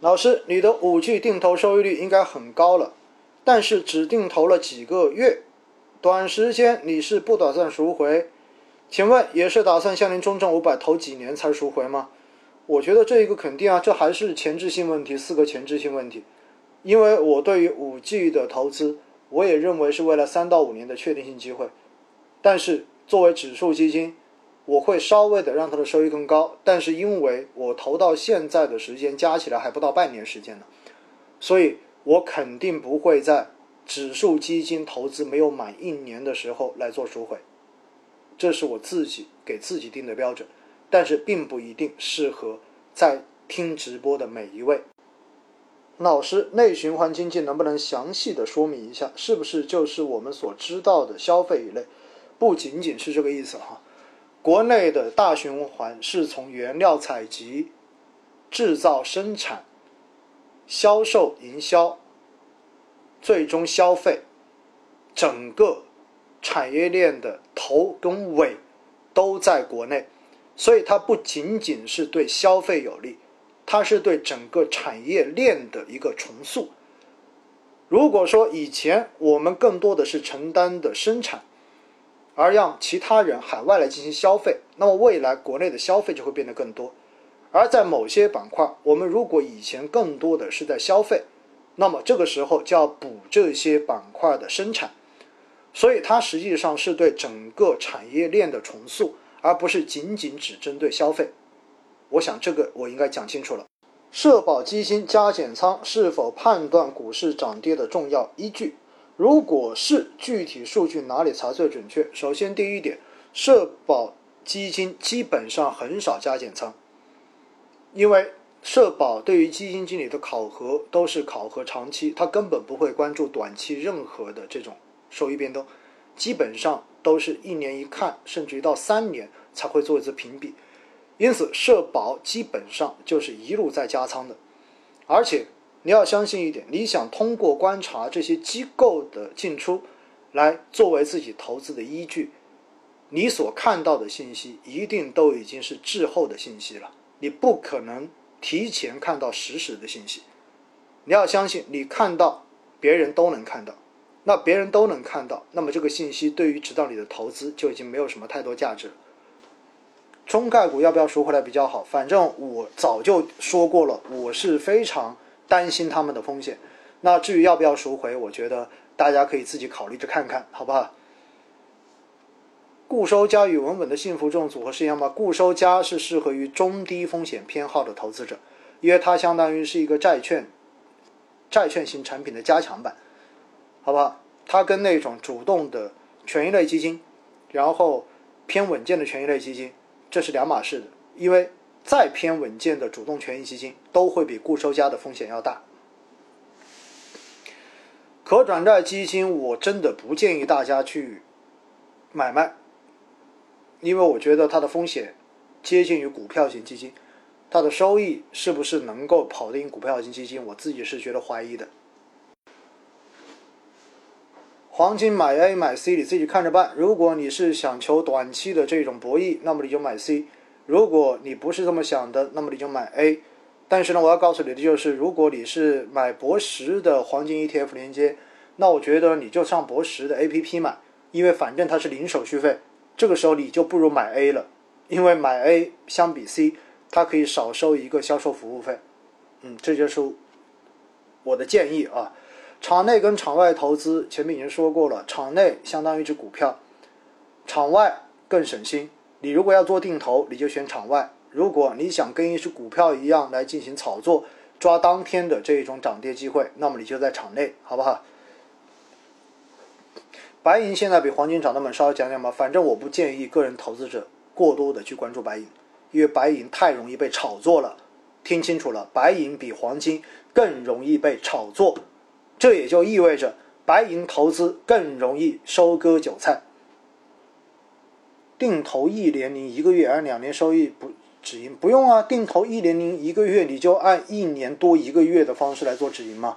老师，你的五 G 定投收益率应该很高了，但是只定投了几个月，短时间你是不打算赎回？请问也是打算像您中证五百投几年才赎回吗？我觉得这一个肯定啊，这还是前置性问题，四个前置性问题。因为我对于五 G 的投资，我也认为是为了三到五年的确定性机会，但是作为指数基金，我会稍微的让它的收益更高，但是因为我投到现在的时间加起来还不到半年时间呢，所以我肯定不会在指数基金投资没有满一年的时候来做赎回。这是我自己给自己定的标准，但是并不一定适合在听直播的每一位。老师，内循环经济能不能详细的说明一下？是不是就是我们所知道的消费一类？不仅仅是这个意思哈。国内的大循环是从原料采集、制造、生产、销售、营销，最终消费，整个。产业链的头跟尾都在国内，所以它不仅仅是对消费有利，它是对整个产业链的一个重塑。如果说以前我们更多的是承担的生产，而让其他人海外来进行消费，那么未来国内的消费就会变得更多。而在某些板块，我们如果以前更多的是在消费，那么这个时候就要补这些板块的生产。所以它实际上是对整个产业链的重塑，而不是仅仅只针对消费。我想这个我应该讲清楚了。社保基金加减仓是否判断股市涨跌的重要依据？如果是，具体数据哪里查最准确？首先，第一点，社保基金基本上很少加减仓，因为社保对于基金经理的考核都是考核长期，他根本不会关注短期任何的这种。收益变动，基本上都是一年一看，甚至于到三年才会做一次评比，因此社保基本上就是一路在加仓的。而且你要相信一点，你想通过观察这些机构的进出来作为自己投资的依据，你所看到的信息一定都已经是滞后的信息了，你不可能提前看到实时的信息。你要相信，你看到别人都能看到。那别人都能看到，那么这个信息对于指导你的投资就已经没有什么太多价值了。中概股要不要赎回来比较好？反正我早就说过了，我是非常担心他们的风险。那至于要不要赎回，我觉得大家可以自己考虑着看看，好不好？固收加与稳稳的幸福这种组合是一样吗？固收加是适合于中低风险偏好的投资者，因为它相当于是一个债券、债券型产品的加强版。好不好？它跟那种主动的权益类基金，然后偏稳健的权益类基金，这是两码事的。因为再偏稳健的主动权益基金，都会比固收加的风险要大。可转债基金，我真的不建议大家去买卖，因为我觉得它的风险接近于股票型基金，它的收益是不是能够跑赢股票型基金，我自己是觉得怀疑的。黄金买 A 买 C，你自己看着办。如果你是想求短期的这种博弈，那么你就买 C；如果你不是这么想的，那么你就买 A。但是呢，我要告诉你的就是，如果你是买博时的黄金 ETF 连接，那我觉得你就上博时的 APP 买，因为反正它是零手续费。这个时候你就不如买 A 了，因为买 A 相比 C，它可以少收一个销售服务费。嗯，这就是我的建议啊。场内跟场外投资，前面已经说过了。场内相当于一只股票，场外更省心。你如果要做定投，你就选场外；如果你想跟一只股票一样来进行炒作，抓当天的这一种涨跌机会，那么你就在场内，好不好？白银现在比黄金涨得猛，稍微讲讲吧。反正我不建议个人投资者过多的去关注白银，因为白银太容易被炒作了。听清楚了，白银比黄金更容易被炒作。这也就意味着白银投资更容易收割韭菜。定投一年零一个月，按两年收益不止盈，不用啊。定投一年零一个月，你就按一年多一个月的方式来做止盈嘛，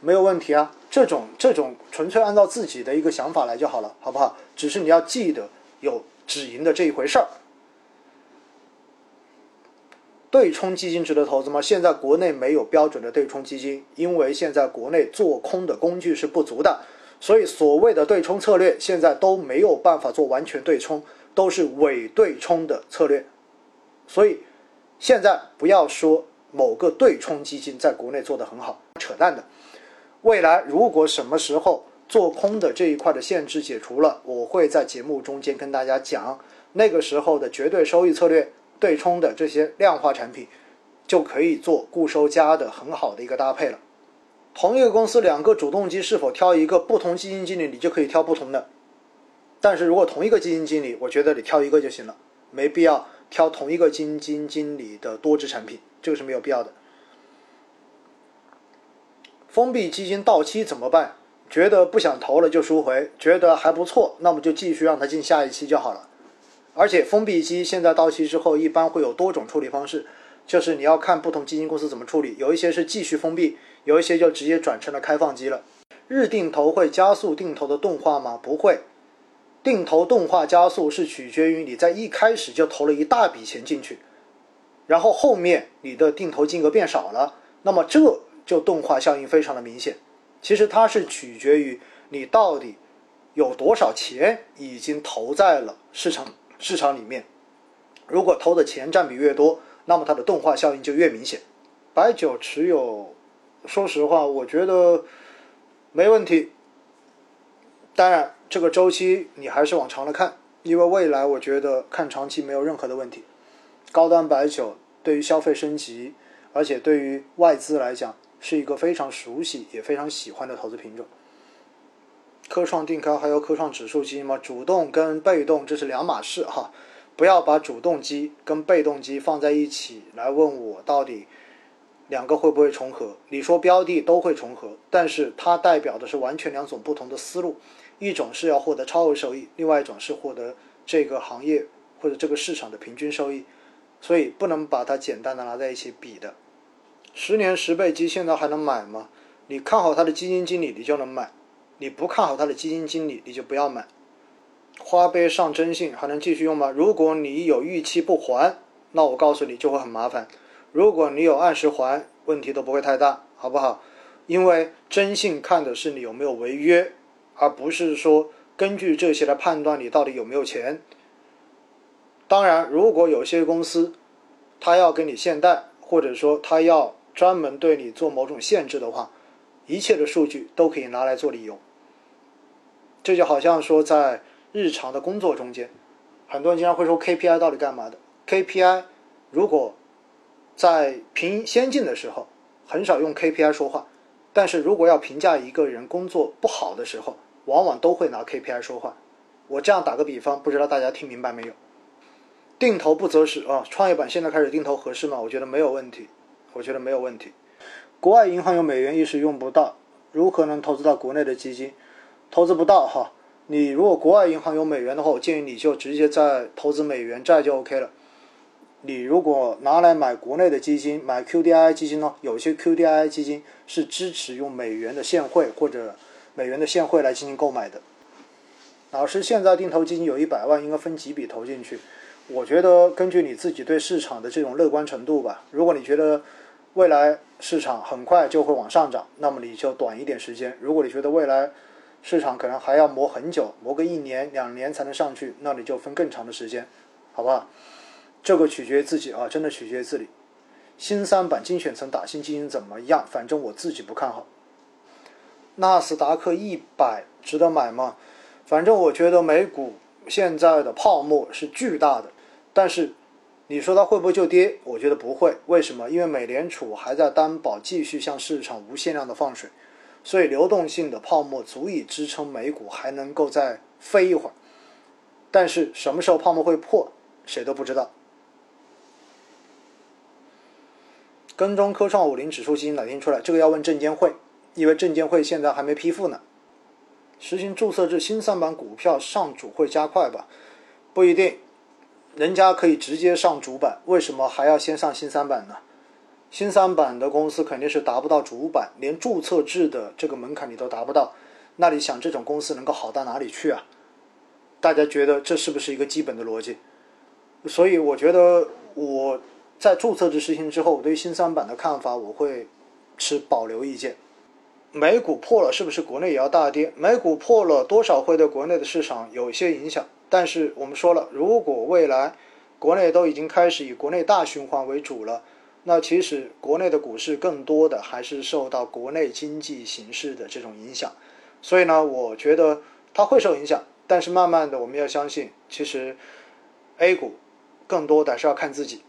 没有问题啊。这种这种纯粹按照自己的一个想法来就好了，好不好？只是你要记得有止盈的这一回事儿。对冲基金值得投资吗？现在国内没有标准的对冲基金，因为现在国内做空的工具是不足的，所以所谓的对冲策略现在都没有办法做完全对冲，都是伪对冲的策略。所以现在不要说某个对冲基金在国内做得很好，扯淡的。未来如果什么时候做空的这一块的限制解除了，我会在节目中间跟大家讲，那个时候的绝对收益策略。对冲的这些量化产品，就可以做固收加的很好的一个搭配了。同一个公司两个主动基是否挑一个不同基金经理，你就可以挑不同的。但是如果同一个基金经理，我觉得你挑一个就行了，没必要挑同一个基金经理的多只产品，这个是没有必要的。封闭基金到期怎么办？觉得不想投了就赎回，觉得还不错，那么就继续让它进下一期就好了。而且封闭基现在到期之后，一般会有多种处理方式，就是你要看不同基金公司怎么处理。有一些是继续封闭，有一些就直接转成了开放基了。日定投会加速定投的动画吗？不会，定投动画加速是取决于你在一开始就投了一大笔钱进去，然后后面你的定投金额变少了，那么这就动画效应非常的明显。其实它是取决于你到底有多少钱已经投在了市场。市场里面，如果投的钱占比越多，那么它的动画效应就越明显。白酒持有，说实话，我觉得没问题。当然，这个周期你还是往长了看，因为未来我觉得看长期没有任何的问题。高端白酒对于消费升级，而且对于外资来讲，是一个非常熟悉也非常喜欢的投资品种。科创定开还有科创指数基金吗？主动跟被动这是两码事哈，不要把主动基跟被动基放在一起来问我到底两个会不会重合？你说标的都会重合，但是它代表的是完全两种不同的思路，一种是要获得超额收益，另外一种是获得这个行业或者这个市场的平均收益，所以不能把它简单的拿在一起比的。十年十倍基现在还能买吗？你看好它的基金经理，你就能买。你不看好它的基金经理，你就不要买。花呗上征信还能继续用吗？如果你有逾期不还，那我告诉你就会很麻烦。如果你有按时还，问题都不会太大，好不好？因为征信看的是你有没有违约，而不是说根据这些来判断你到底有没有钱。当然，如果有些公司他要给你限贷，或者说他要专门对你做某种限制的话，一切的数据都可以拿来做理由。这就好像说，在日常的工作中间，很多人经常会说 KPI 到底干嘛的？KPI 如果在评先进的时候，很少用 KPI 说话，但是如果要评价一个人工作不好的时候，往往都会拿 KPI 说话。我这样打个比方，不知道大家听明白没有？定投不择时啊，创业板现在开始定投合适吗？我觉得没有问题，我觉得没有问题。国外银行有美元一时用不到，如何能投资到国内的基金？投资不到哈，你如果国外银行有美元的话，我建议你就直接在投资美元债就 OK 了。你如果拿来买国内的基金，买 QDII 基金呢，有些 QDII 基金是支持用美元的现汇或者美元的现汇来进行购买的。老师，现在定投基金有一百万，应该分几笔投进去？我觉得根据你自己对市场的这种乐观程度吧。如果你觉得未来市场很快就会往上涨，那么你就短一点时间；如果你觉得未来，市场可能还要磨很久，磨个一年两年才能上去，那你就分更长的时间，好不好？这个取决于自己啊，真的取决于自己。新三板精选层打新基金怎么样？反正我自己不看好。纳斯达克一百值得买吗？反正我觉得美股现在的泡沫是巨大的，但是你说它会不会就跌？我觉得不会。为什么？因为美联储还在担保继续向市场无限量的放水。所以流动性的泡沫足以支撑美股还能够再飞一会儿，但是什么时候泡沫会破，谁都不知道。跟踪科创五零指数基金哪天出来？这个要问证监会，因为证监会现在还没批复呢。实行注册制，新三板股票上主会加快吧？不一定，人家可以直接上主板，为什么还要先上新三板呢？新三板的公司肯定是达不到主板，连注册制的这个门槛你都达不到，那你想这种公司能够好到哪里去啊？大家觉得这是不是一个基本的逻辑？所以我觉得我在注册制实行之后，我对新三板的看法我会持保留意见。美股破了，是不是国内也要大跌？美股破了，多少会对国内的市场有一些影响。但是我们说了，如果未来国内都已经开始以国内大循环为主了，那其实国内的股市更多的还是受到国内经济形势的这种影响。所以呢，我觉得它会受影响。但是慢慢的，我们要相信，其实 A 股更多的还是要看自己。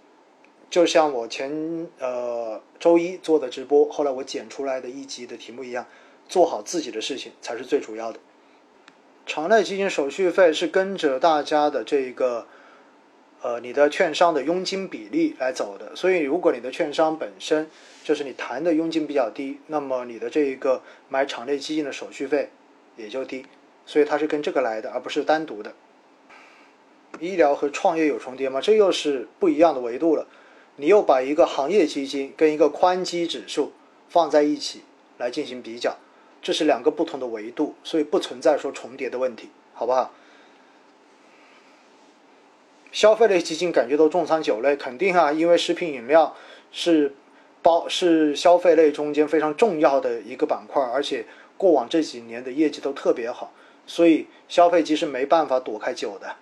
就像我前呃周一做的直播，后来我剪出来的一集的题目一样，做好自己的事情才是最主要的。场内基金手续费是跟着大家的这个呃你的券商的佣金比例来走的，所以如果你的券商本身就是你谈的佣金比较低，那么你的这一个买场内基金的手续费也就低，所以它是跟这个来的，而不是单独的。医疗和创业有重叠吗？这又是不一样的维度了。你又把一个行业基金跟一个宽基指数放在一起来进行比较，这是两个不同的维度，所以不存在说重叠的问题，好不好？消费类基金感觉都重仓酒类，肯定啊，因为食品饮料是包是消费类中间非常重要的一个板块，而且过往这几年的业绩都特别好，所以消费机是没办法躲开酒的。